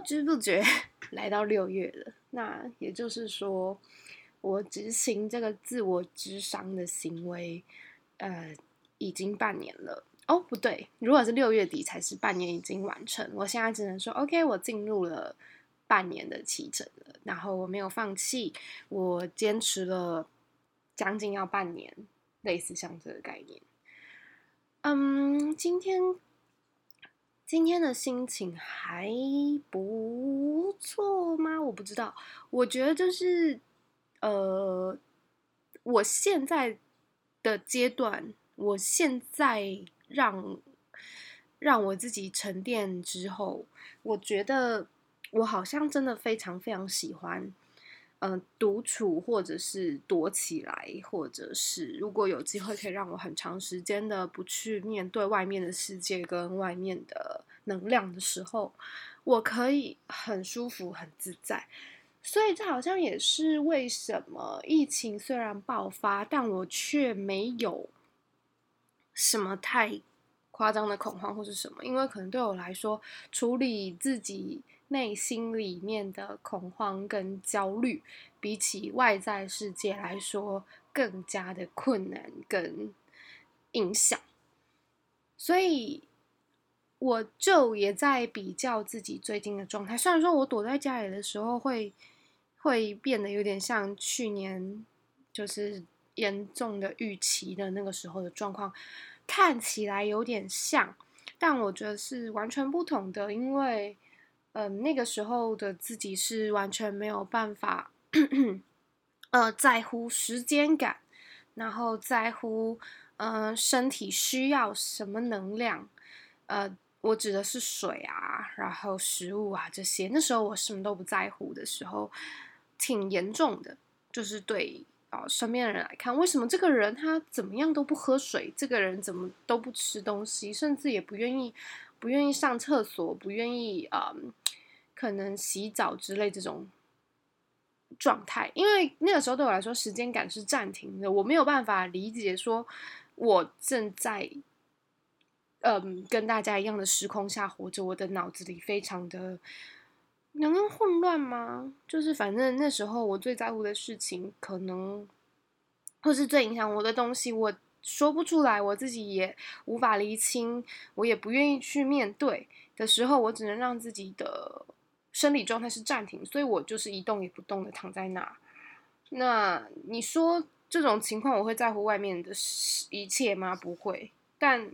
不知不觉 来到六月了，那也就是说，我执行这个自我咨商的行为，呃，已经半年了。哦，不对，如果是六月底才是半年已经完成，我现在只能说，OK，我进入了半年的期程了。然后我没有放弃，我坚持了将近要半年，类似像这个概念。嗯，今天。今天的心情还不错吗？我不知道。我觉得就是，呃，我现在的阶段，我现在让让我自己沉淀之后，我觉得我好像真的非常非常喜欢。嗯、独处，或者是躲起来，或者是如果有机会可以让我很长时间的不去面对外面的世界跟外面的能量的时候，我可以很舒服、很自在。所以这好像也是为什么疫情虽然爆发，但我却没有什么太夸张的恐慌或是什么，因为可能对我来说，处理自己。内心里面的恐慌跟焦虑，比起外在世界来说，更加的困难跟影响。所以，我就也在比较自己最近的状态。虽然说我躲在家里的时候会会变得有点像去年，就是严重的预期的那个时候的状况，看起来有点像，但我觉得是完全不同的，因为。嗯，那个时候的自己是完全没有办法，呃，在乎时间感，然后在乎，嗯、身体需要什么能量，呃，我指的是水啊，然后食物啊这些。那时候我什么都不在乎的时候，挺严重的。就是对啊、身边的人来看，为什么这个人他怎么样都不喝水，这个人怎么都不吃东西，甚至也不愿意。不愿意上厕所，不愿意啊、嗯，可能洗澡之类这种状态，因为那个时候对我来说时间感是暂停的，我没有办法理解说我正在嗯跟大家一样的时空下活着，我的脑子里非常的能够混乱吗？就是反正那时候我最在乎的事情，可能或是最影响我的东西，我。说不出来，我自己也无法厘清，我也不愿意去面对的时候，我只能让自己的生理状态是暂停，所以我就是一动也不动的躺在那。那你说这种情况，我会在乎外面的一切吗？不会。但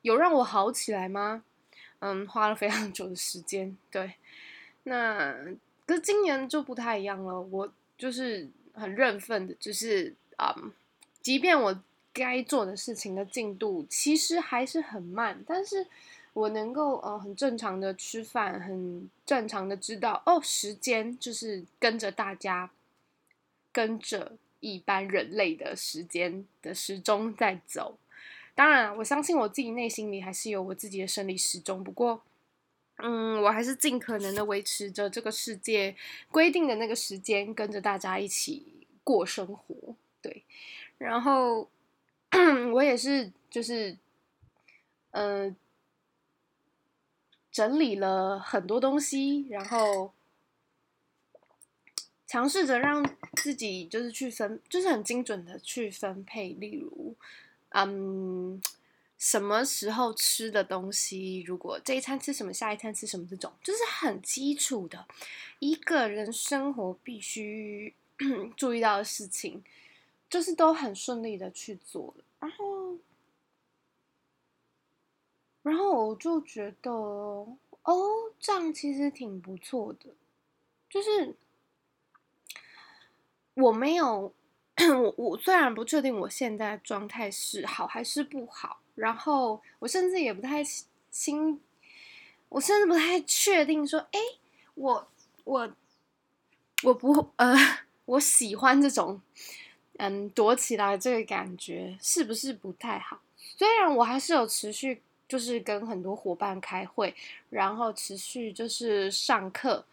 有让我好起来吗？嗯，花了非常久的时间。对，那可是今年就不太一样了，我就是很认份的，就是嗯，即便我。该做的事情的进度其实还是很慢，但是我能够呃很正常的吃饭，很正常的知道哦，时间就是跟着大家，跟着一般人类的时间的时钟在走。当然，我相信我自己内心里还是有我自己的生理时钟，不过嗯，我还是尽可能的维持着这个世界规定的那个时间，跟着大家一起过生活。对，然后。我也是，就是，呃，整理了很多东西，然后尝试着让自己就是去分，就是很精准的去分配。例如，嗯，什么时候吃的东西，如果这一餐吃什么，下一餐吃什么，这种就是很基础的一个人生活必须 注意到的事情。就是都很顺利的去做了，然后，然后我就觉得，哦，这样其实挺不错的。就是我没有，我我虽然不确定我现在状态是好还是不好，然后我甚至也不太清，我甚至不太确定说，哎，我我我不呃，我喜欢这种。嗯，躲起来这个感觉是不是不太好？虽然我还是有持续，就是跟很多伙伴开会，然后持续就是上课，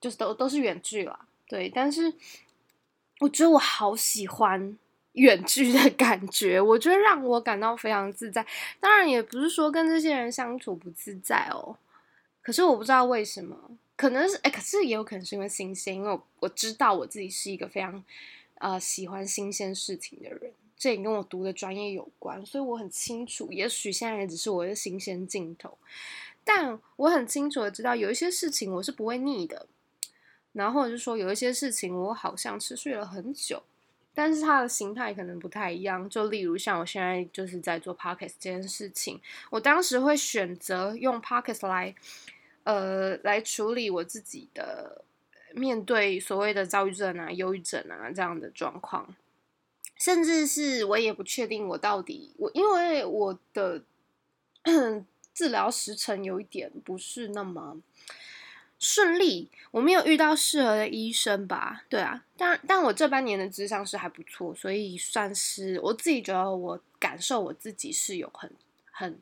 就是都都是远距了，对。但是我觉得我好喜欢远距的感觉，我觉得让我感到非常自在。当然，也不是说跟这些人相处不自在哦，可是我不知道为什么，可能是哎，可是也有可能是因为新鲜，因为我，我知道我自己是一个非常呃喜欢新鲜事情的人，这也跟我读的专业有关，所以我很清楚，也许现在也只是我的新鲜镜头，但我很清楚的知道有一些事情我是不会腻的，然后就是说有一些事情我好像持续了很久。但是它的形态可能不太一样，就例如像我现在就是在做 podcast 这件事情，我当时会选择用 podcast 来，呃，来处理我自己的面对所谓的躁郁症啊、忧郁症啊这样的状况，甚至是我也不确定我到底我，因为我的 治疗时程有一点不是那么。顺利，我没有遇到适合的医生吧？对啊，但但我这半年的智商是还不错，所以算是我自己觉得我感受我自己是有很很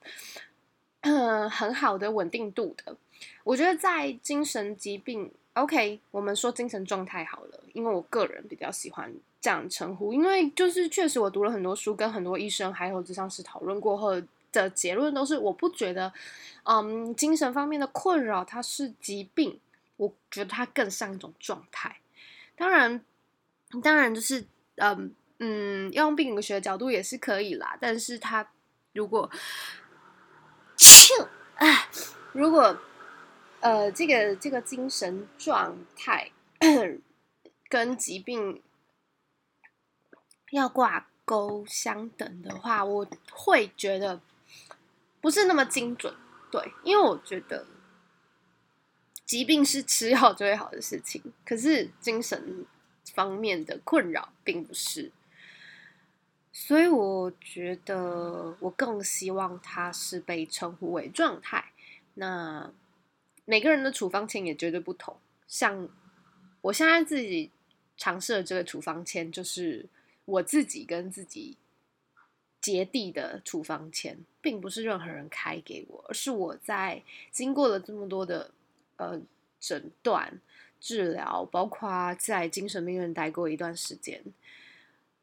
很好的稳定度的。我觉得在精神疾病，OK，我们说精神状态好了，因为我个人比较喜欢这样称呼，因为就是确实我读了很多书，跟很多医生还有咨商师讨论过后。的结论都是，我不觉得，嗯，精神方面的困扰它是疾病，我觉得它更像一种状态。当然，当然就是，嗯嗯，用病理学的角度也是可以啦。但是它如果，啊，如果，呃，这个这个精神状态跟疾病要挂钩相等的话，我会觉得。不是那么精准，对，因为我觉得疾病是吃药就会好的事情，可是精神方面的困扰并不是，所以我觉得我更希望它是被称呼为状态。那每个人的处方签也绝对不同，像我现在自己尝试的这个处方签，就是我自己跟自己。结缔的处方签，并不是任何人开给我，而是我在经过了这么多的呃诊断、治疗，包括在精神病院待过一段时间，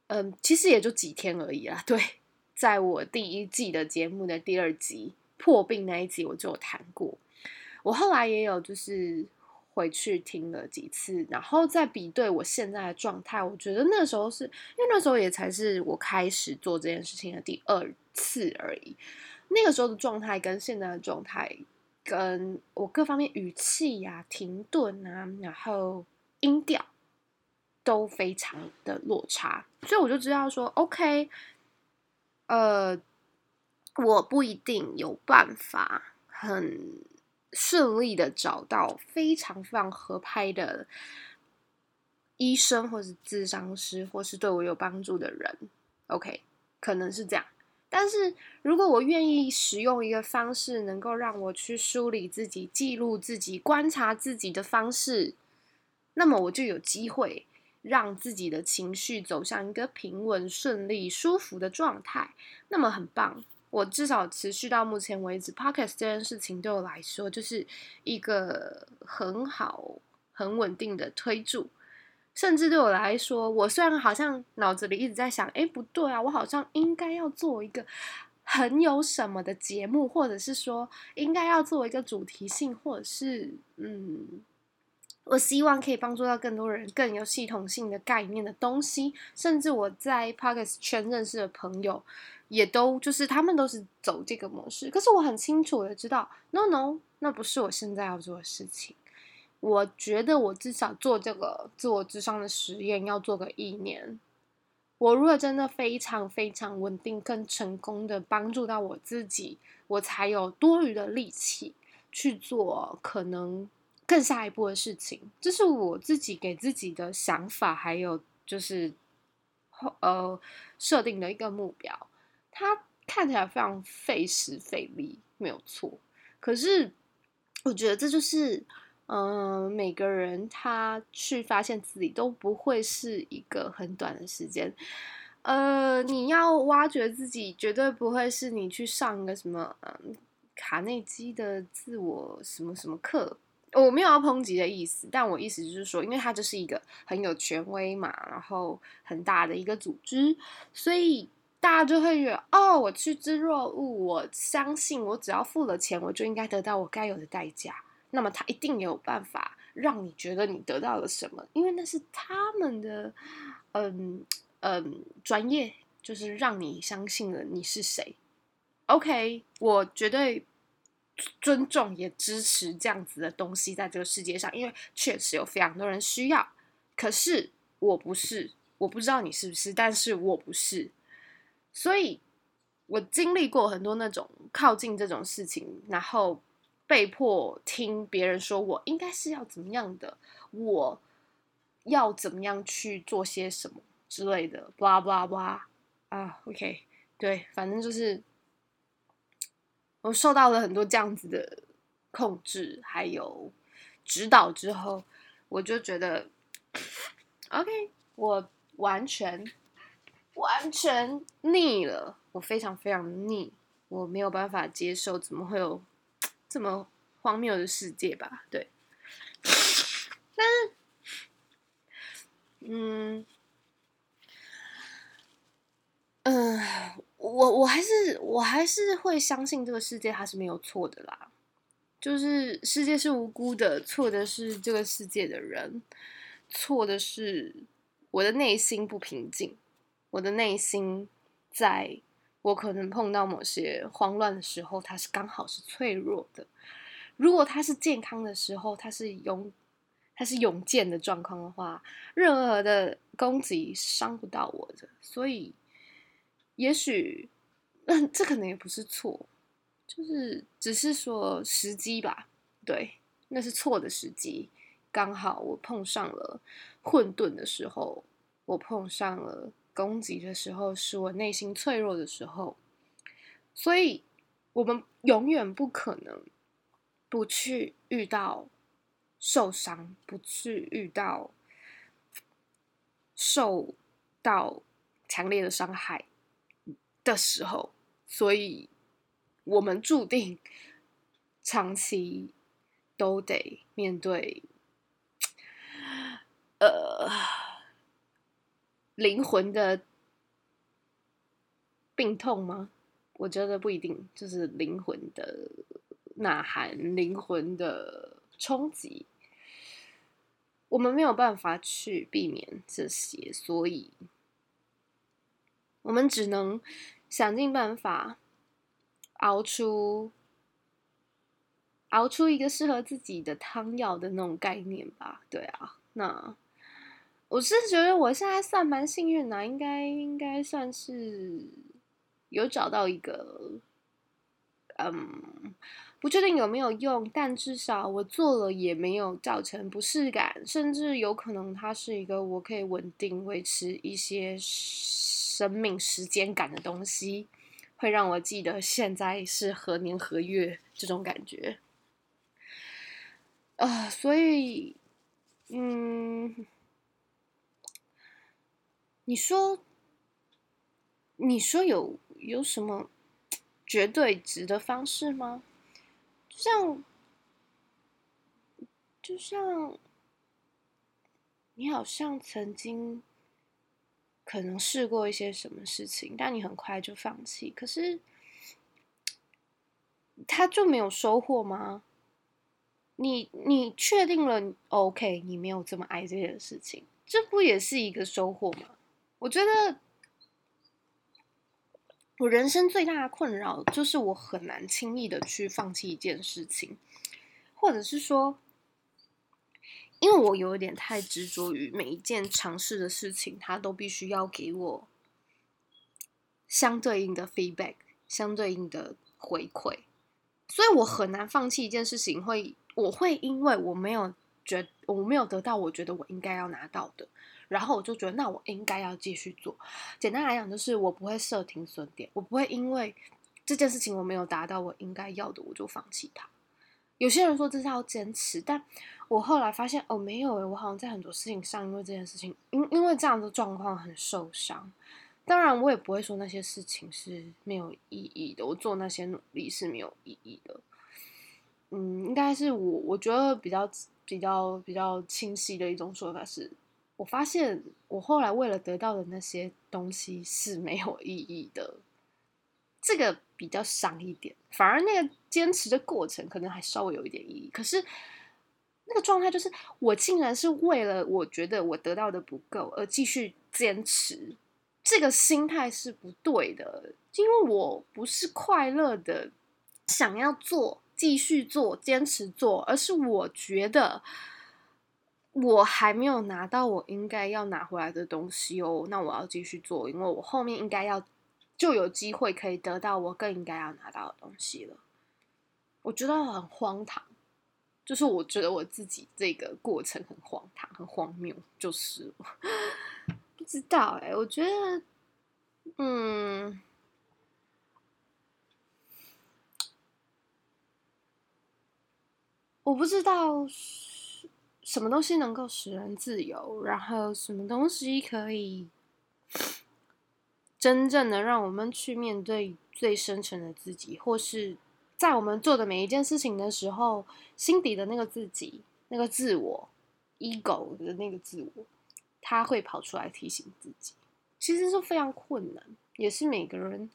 嗯、其实也就几天而已啦。对，在我第一季的节目的第二集破病那一集，我就有谈过。我后来也有就是。回去听了几次，然后再比对我现在的状态，我觉得那时候是因为那时候也才是我开始做这件事情的第二次而已。那个时候的状态跟现在的状态，跟我各方面语气呀、啊、停顿啊，然后音调都非常的落差，所以我就知道说，OK，呃，我不一定有办法很。顺利的找到非常非常合拍的医生，或是智商师，或是对我有帮助的人。OK，可能是这样。但是如果我愿意使用一个方式，能够让我去梳理自己、记录自己、观察自己的方式，那么我就有机会让自己的情绪走向一个平稳、顺利、舒服的状态。那么很棒。我至少持续到目前为止，Podcast 这件事情对我来说就是一个很好、很稳定的推助。甚至对我来说，我虽然好像脑子里一直在想，哎，不对啊，我好像应该要做一个很有什么的节目，或者是说应该要做一个主题性，或者是嗯，我希望可以帮助到更多人，更有系统性的概念的东西。甚至我在 Podcast 圈认识的朋友。也都就是他们都是走这个模式，可是我很清楚的知道，no no，那不是我现在要做的事情。我觉得我至少做这个自我智商的实验要做个一年。我如果真的非常非常稳定、更成功的帮助到我自己，我才有多余的力气去做可能更下一步的事情。这是我自己给自己的想法，还有就是呃设定的一个目标。他看起来非常费时费力，没有错。可是我觉得这就是，嗯、每个人他去发现自己都不会是一个很短的时间。呃，你要挖掘自己，绝对不会是你去上个什么，嗯，卡内基的自我什么什么课。我没有要抨击的意思，但我意思就是说，因为它就是一个很有权威嘛，然后很大的一个组织，所以。大家就会觉得哦，我趋之若鹜，我相信我只要付了钱，我就应该得到我该有的代价。那么他一定有办法让你觉得你得到了什么，因为那是他们的，嗯嗯，专业，就是让你相信了你是谁。OK，我绝对尊重也支持这样子的东西在这个世界上，因为确实有非常多人需要。可是我不是，我不知道你是不是，但是我不是，所以我经历过很多那种靠近这种事情，然后被迫听别人说我应该是要怎么样的，我要怎么样去做些什么之类的，blah blah blah 啊，OK，对，反正就是。我受到了很多这样子的控制，还有指导之后，我就觉得，OK，我完全完全腻了，我非常非常腻，我没有办法接受，怎么会有 这么荒谬的世界吧？对，但是，嗯。嗯、我我还是我还是会相信这个世界它是没有错的啦，就是世界是无辜的，错的是这个世界的人，错的是我的内心不平静，我的内心在我可能碰到某些慌乱的时候，它是刚好是脆弱的；如果它是健康的时候，它是勇，它是勇健的状况的话，任何的攻击伤不到我的，所以。也许，嗯，这可能也不是错，就是只是说时机吧。对，那是错的时机。刚好我碰上了混沌的时候，我碰上了攻击的时候，是我内心脆弱的时候。所以，我们永远不可能不去遇到受伤，不去遇到受到强烈的伤害。的时候，所以我们注定长期都得面对，呃，灵魂的病痛吗？我觉得不一定，就是灵魂的呐喊，灵魂的冲击，我们没有办法去避免这些，所以。我们只能想尽办法熬出熬出一个适合自己的汤药的那种概念吧。对啊，那我是觉得我现在算蛮幸运的，应该应该算是有找到一个，嗯，不确定有没有用，但至少我做了也没有造成不适感，甚至有可能它是一个我可以稳定维持一些。生命时间感的东西，会让我记得现在是何年何月这种感觉。啊、呃，所以，嗯，你说，你说有有什么绝对值的方式吗？就像，就像，你好像曾经。可能试过一些什么事情，但你很快就放弃。可是，他就没有收获吗？你你确定了？OK，你没有这么爱这件事情，这不也是一个收获吗？我觉得，我人生最大的困扰就是我很难轻易的去放弃一件事情，或者是说。因为我有点太执着于每一件尝试的事情，它都必须要给我相对应的 feedback，相对应的回馈，所以我很难放弃一件事情。会，我会因为我没有觉，我没有得到我觉得我应该要拿到的，然后我就觉得那我应该要继续做。简单来讲，就是我不会设停损点，我不会因为这件事情我没有达到我应该要的，我就放弃它。有些人说这是要坚持，但我后来发现哦，没有诶，我好像在很多事情上，因为这件事情，因因为这样的状况很受伤。当然，我也不会说那些事情是没有意义的，我做那些努力是没有意义的。嗯，应该是我我觉得比较比较比较清晰的一种说法是，我发现我后来为了得到的那些东西是没有意义的。这个。比较伤一点，反而那个坚持的过程可能还稍微有一点意义。可是那个状态就是，我竟然是为了我觉得我得到的不够而继续坚持，这个心态是不对的，因为我不是快乐的想要做、继续做、坚持做，而是我觉得我还没有拿到我应该要拿回来的东西哦，那我要继续做，因为我后面应该要。就有机会可以得到我更应该要拿到的东西了。我觉得很荒唐，就是我觉得我自己这个过程很荒唐、很荒谬，就是 不知道哎、我觉得，嗯，我不知道什么东西能够使人自由，然后什么东西可以。真正的让我们去面对最深沉的自己，或是在我们做的每一件事情的时候，心底的那个自己，那个自我，ego 的那个自我，他会跑出来提醒自己，其实是非常困难，也是每个人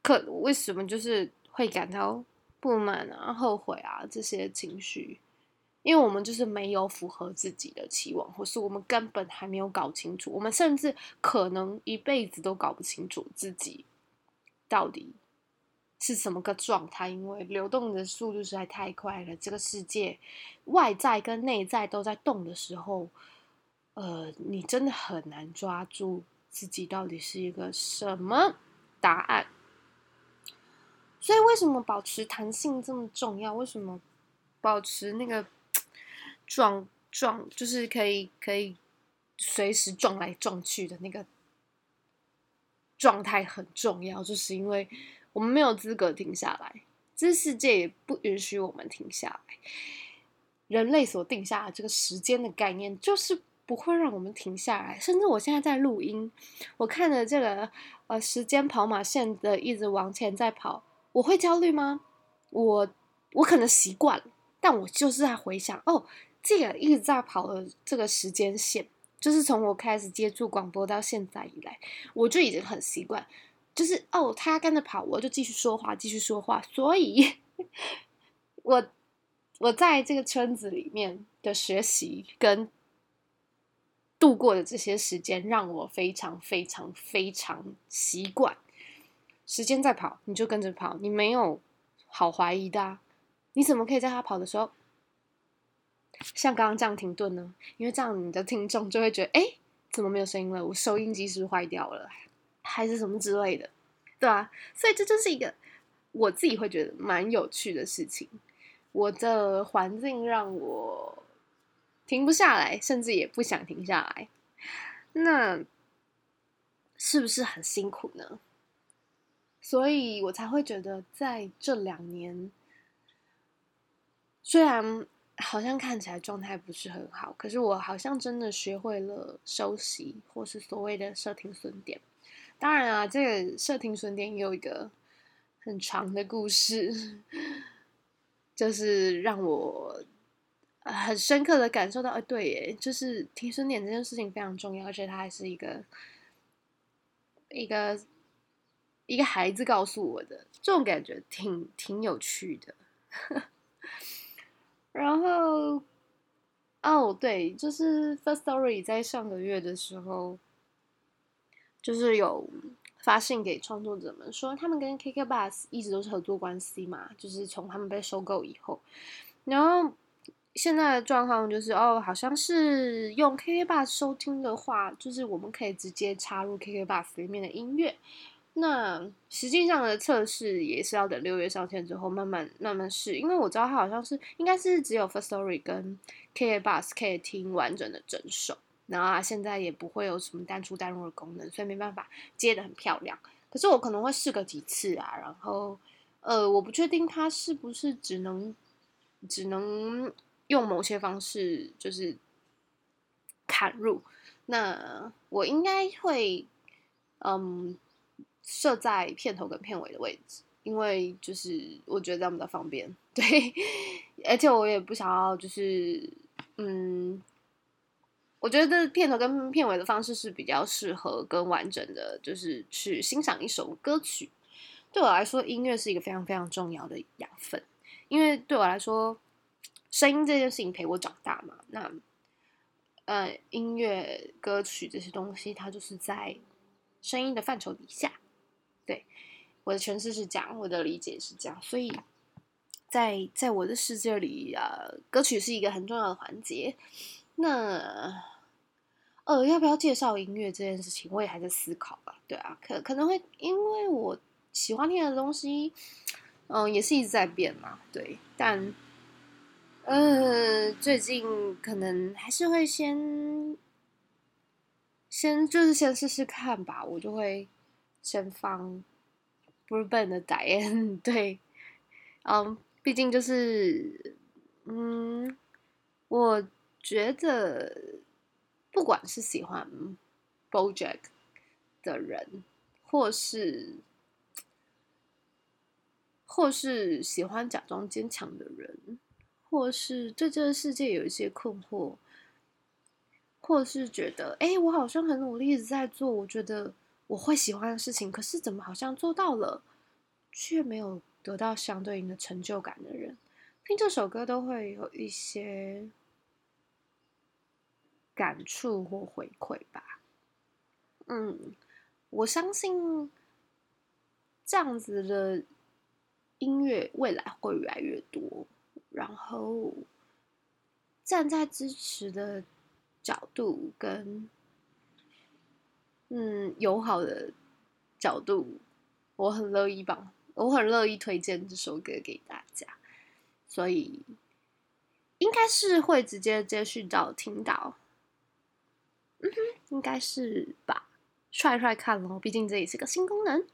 可为什么就是会感到不满啊、后悔啊这些情绪。因为我们就是没有符合自己的期望，或是我们根本还没有搞清楚，我们甚至可能一辈子都搞不清楚自己到底是什么个状态。因为流动的速度实在太快了，这个世界外在跟内在都在动的时候，呃，你真的很难抓住自己到底是一个什么答案。所以，为什么保持弹性这么重要？为什么保持那个？撞撞就是可以可以随时撞来撞去的那个状态很重要，就是因为我们没有资格停下来，这世界也不允许我们停下来。人类所定下的这个时间的概念，就是不会让我们停下来。甚至我现在在录音，我看着这个呃时间跑马线的一直往前在跑，我会焦虑吗？我我可能习惯了，但我就是在回想哦。这个一直在跑的这个时间线，就是从我开始接触广播到现在以来，我就已经很习惯，就是哦，他跟着跑，我就继续说话，继续说话。所以，我我在这个圈子里面的学习跟度过的这些时间，让我非常非常非常习惯。时间在跑，你就跟着跑，你没有好怀疑的啊，你怎么可以在他跑的时候？像刚刚这样停顿呢？因为这样你的听众就会觉得，哎，怎么没有声音了？我收音机是不是坏掉了，还是什么之类的，对啊，所以这就是一个我自己会觉得蛮有趣的事情。我的环境让我停不下来，甚至也不想停下来。那是不是很辛苦呢？所以我才会觉得，在这两年，虽然。好像看起来状态不是很好，可是我好像真的学会了休息，或是所谓的设停损点。当然啊，这个设停损点也有一个很长的故事，就是让我很深刻的感受到，哎，对耶，就是停损点这件事情非常重要，而且它还是一个一个一个孩子告诉我的，这种感觉挺挺有趣的。然后，哦，对，就是 First Story 在上个月的时候，就是有发信给创作者们说，他们跟 KK Bus 一直都是合作关系嘛，就是从他们被收购以后，然后现在的状况就是，哦，好像是用 KKBOX 收听的话，就是我们可以直接插入 KKBOX 里面的音乐。那实际上的测试也是要等六月上线之后慢慢慢慢试，因为我知道它好像是应该是只有 First Story 跟 KKBOX 可以听完整的整首，然后它现在也不会有什么单出单入的功能，所以没办法接得很漂亮。可是我可能会试个几次啊，然后呃，我不确定它是不是只能只能用某些方式就是砍入，那我应该会嗯。设在片头跟片尾的位置，因为就是我觉得这样比较方便，对，而且我也不想要就是，嗯，我觉得片头跟片尾的方式是比较适合跟完整的，就是去欣赏一首歌曲，对我来说，音乐是一个非常非常重要的养分，因为对我来说，声音这件事情陪我长大嘛。那呃，音乐、歌曲这些东西，它就是在声音的范畴底下。对，我的诠释是这样，我的理解是这样，所以在在我的世界里啊，呃，歌曲是一个很重要的环节。那呃，要不要介绍音乐这件事情，我也还在思考吧。对啊，可可能会因为我喜欢听的东西，嗯、也是一直在变嘛。对，但呃，最近可能还是会先先就是先试试看吧。我就会先放 BlueBand 的代言。对，嗯，毕竟就是嗯，我。觉得不管是喜欢 BoJack 的人，或是或是喜欢假装坚强的人，或是对这个世界有一些困惑，或是觉得哎，我好像很努力一直在做，我觉得我会喜欢的事情，可是怎么好像做到了，却没有得到相对应的成就感的人，听这首歌都会有一些。感触或回馈吧，嗯，我相信这样子的音乐未来会越来越多。然后站在支持的角度跟嗯友好的角度，我很乐意帮，我很乐意推荐这首歌给大家。所以应该是会直接接续到听到。嗯哼，应该是吧，帅帅看咯，毕竟这也是个新功能。